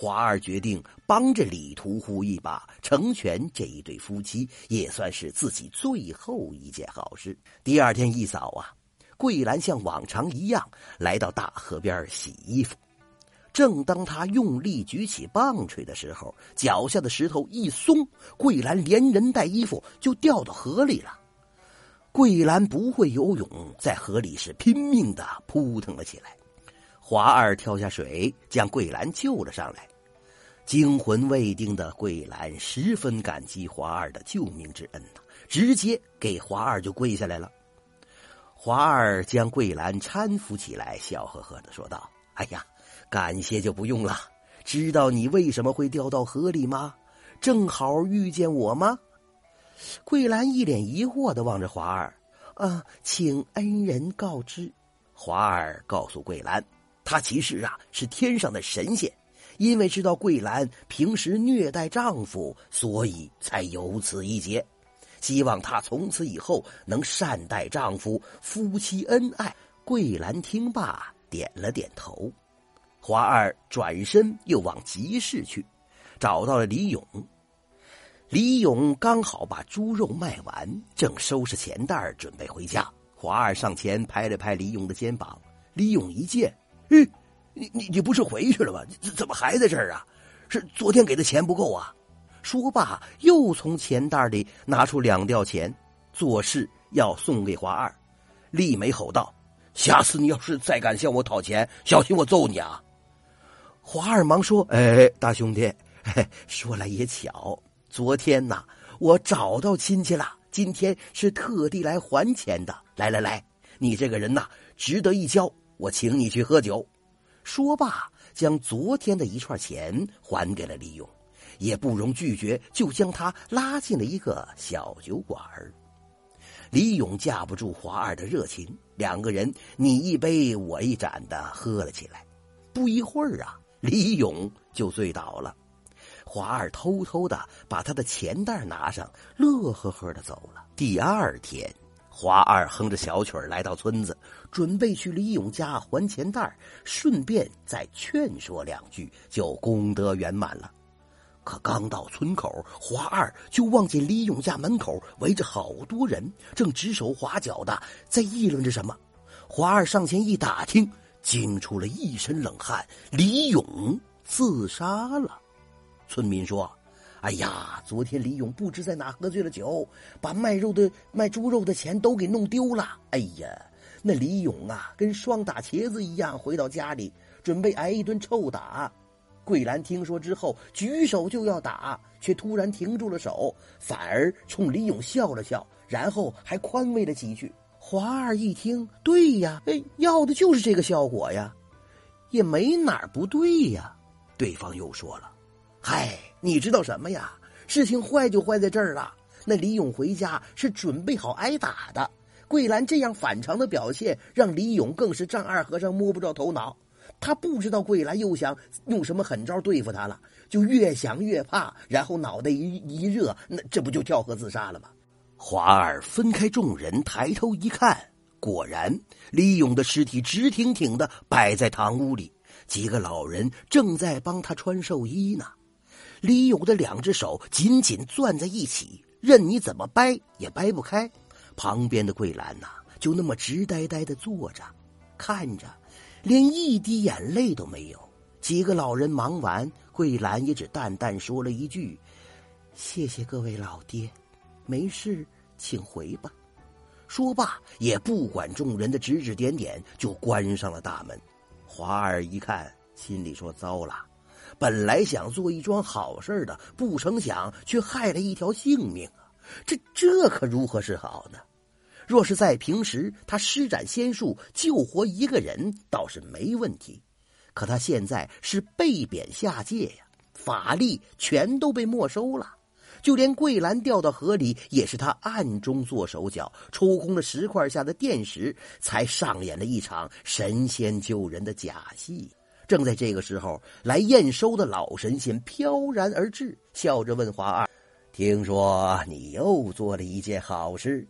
华二决定帮着李屠户一把，成全这一对夫妻，也算是自己最后一件好事。第二天一早啊，桂兰像往常一样来到大河边洗衣服。正当他用力举起棒槌的时候，脚下的石头一松，桂兰连人带衣服就掉到河里了。桂兰不会游泳，在河里是拼命的扑腾了起来。华二跳下水，将桂兰救了上来。惊魂未定的桂兰十分感激华二的救命之恩呐，直接给华二就跪下来了。华二将桂兰搀扶起来，笑呵呵的说道：“哎呀，感谢就不用了。知道你为什么会掉到河里吗？正好遇见我吗？”桂兰一脸疑惑的望着华二：“啊，请恩人告知。”华二告诉桂兰。他其实啊是天上的神仙，因为知道桂兰平时虐待丈夫，所以才有此一劫。希望她从此以后能善待丈夫，夫妻恩爱。桂兰听罢，点了点头。华二转身又往集市去，找到了李勇。李勇刚好把猪肉卖完，正收拾钱袋准备回家。华二上前拍了拍李勇的肩膀，李勇一见。嗯，你你你不是回去了吗？怎怎么还在这儿啊？是昨天给的钱不够啊？说罢，又从钱袋里拿出两吊钱，做事要送给华二。丽梅吼道：“下次你要是再敢向我讨钱，小心我揍你啊！”华二忙说：“哎，大兄弟，说来也巧，昨天呐，我找到亲戚了，今天是特地来还钱的。来来来，你这个人呐，值得一交。”我请你去喝酒，说罢，将昨天的一串钱还给了李勇，也不容拒绝，就将他拉进了一个小酒馆李勇架不住华二的热情，两个人你一杯我一盏的喝了起来。不一会儿啊，李勇就醉倒了，华二偷偷的把他的钱袋拿上，乐呵呵的走了。第二天。华二哼着小曲儿来到村子，准备去李勇家还钱袋，顺便再劝说两句，就功德圆满了。可刚到村口，华二就望见李勇家门口围着好多人，正指手画脚的在议论着什么。华二上前一打听，惊出了一身冷汗：李勇自杀了。村民说。哎呀，昨天李勇不知在哪喝醉了酒，把卖肉的卖猪肉的钱都给弄丢了。哎呀，那李勇啊，跟双打茄子一样，回到家里准备挨一顿臭打。桂兰听说之后，举手就要打，却突然停住了手，反而冲李勇笑了笑，然后还宽慰了几句。华二一听，对呀，哎，要的就是这个效果呀，也没哪儿不对呀。对方又说了。嗨，你知道什么呀？事情坏就坏在这儿了。那李勇回家是准备好挨打的。桂兰这样反常的表现，让李勇更是丈二和尚摸不着头脑。他不知道桂兰又想用什么狠招对付他了，就越想越怕，然后脑袋一一热，那这不就跳河自杀了吗？华儿分开众人，抬头一看，果然李勇的尸体直挺挺的摆在堂屋里，几个老人正在帮他穿寿衣呢。李勇的两只手紧紧攥在一起，任你怎么掰也掰不开。旁边的桂兰呐，就那么直呆呆的坐着，看着，连一滴眼泪都没有。几个老人忙完，桂兰也只淡淡说了一句：“谢谢各位老爹，没事，请回吧。”说罢，也不管众人的指指点点，就关上了大门。华儿一看，心里说：“糟了。”本来想做一桩好事的，不成想却害了一条性命啊！这这可如何是好呢？若是在平时，他施展仙术救活一个人倒是没问题，可他现在是被贬下界呀，法力全都被没收了，就连桂兰掉到河里，也是他暗中做手脚，抽空了石块下的电石，才上演了一场神仙救人的假戏。正在这个时候，来验收的老神仙飘然而至，笑着问华二：“听说你又做了一件好事，